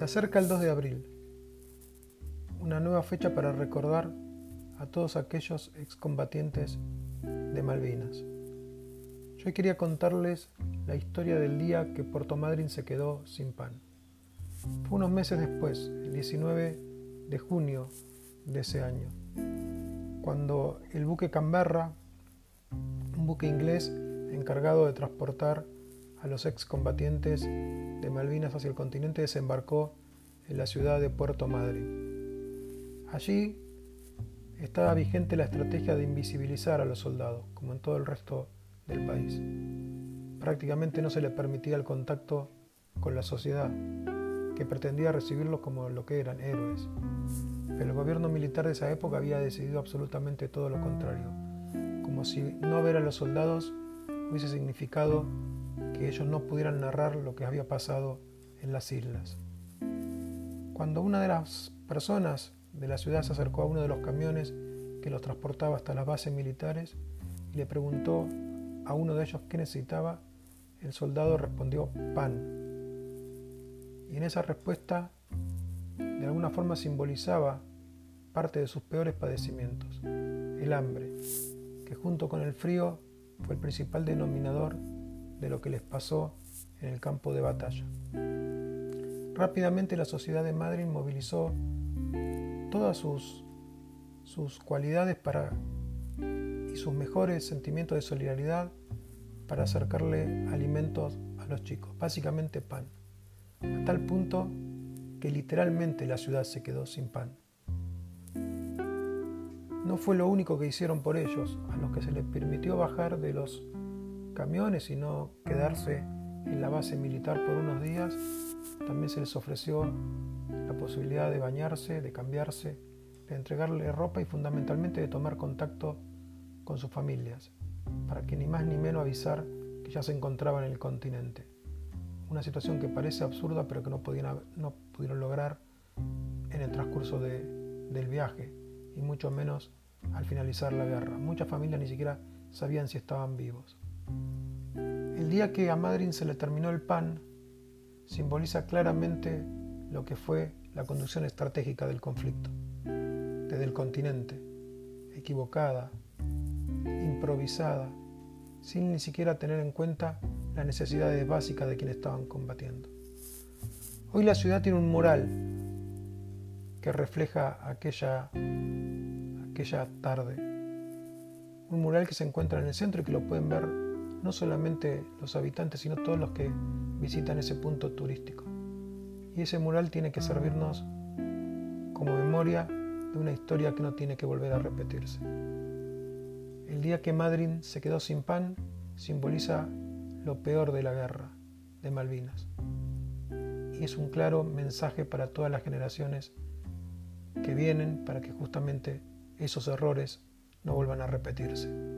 Se acerca el 2 de abril, una nueva fecha para recordar a todos aquellos excombatientes de Malvinas. Yo quería contarles la historia del día que Puerto Madryn se quedó sin pan. Fue unos meses después, el 19 de junio de ese año, cuando el buque Canberra, un buque inglés encargado de transportar a los excombatientes de Malvinas hacia el continente, desembarcó en la ciudad de Puerto Madryn. Allí estaba vigente la estrategia de invisibilizar a los soldados, como en todo el resto del país. Prácticamente no se le permitía el contacto con la sociedad, que pretendía recibirlos como lo que eran, héroes. Pero el gobierno militar de esa época había decidido absolutamente todo lo contrario, como si no ver a los soldados hubiese significado que ellos no pudieran narrar lo que había pasado en las islas. Cuando una de las personas de la ciudad se acercó a uno de los camiones que los transportaba hasta las bases militares y le preguntó a uno de ellos qué necesitaba, el soldado respondió pan. Y en esa respuesta de alguna forma simbolizaba parte de sus peores padecimientos, el hambre, que junto con el frío fue el principal denominador de lo que les pasó en el campo de batalla. Rápidamente la sociedad de Madrid movilizó todas sus, sus cualidades para, y sus mejores sentimientos de solidaridad para acercarle alimentos a los chicos, básicamente pan, a tal punto que literalmente la ciudad se quedó sin pan. No fue lo único que hicieron por ellos, a los que se les permitió bajar de los camiones y no quedarse en la base militar por unos días, también se les ofreció la posibilidad de bañarse, de cambiarse, de entregarle ropa y fundamentalmente de tomar contacto con sus familias para que ni más ni menos avisar que ya se encontraban en el continente. Una situación que parece absurda pero que no, no pudieron lograr en el transcurso del viaje y mucho menos al finalizar la guerra. Muchas familias ni siquiera sabían si estaban vivos. El día que a Madrid se le terminó el pan simboliza claramente lo que fue la conducción estratégica del conflicto, desde el continente, equivocada, improvisada, sin ni siquiera tener en cuenta las necesidades básicas de quienes estaban combatiendo. Hoy la ciudad tiene un mural que refleja aquella, aquella tarde. Un mural que se encuentra en el centro y que lo pueden ver no solamente los habitantes, sino todos los que visitan ese punto turístico. Y ese mural tiene que servirnos como memoria de una historia que no tiene que volver a repetirse. El día que Madrid se quedó sin pan simboliza lo peor de la guerra de Malvinas. Y es un claro mensaje para todas las generaciones que vienen para que justamente esos errores no vuelvan a repetirse.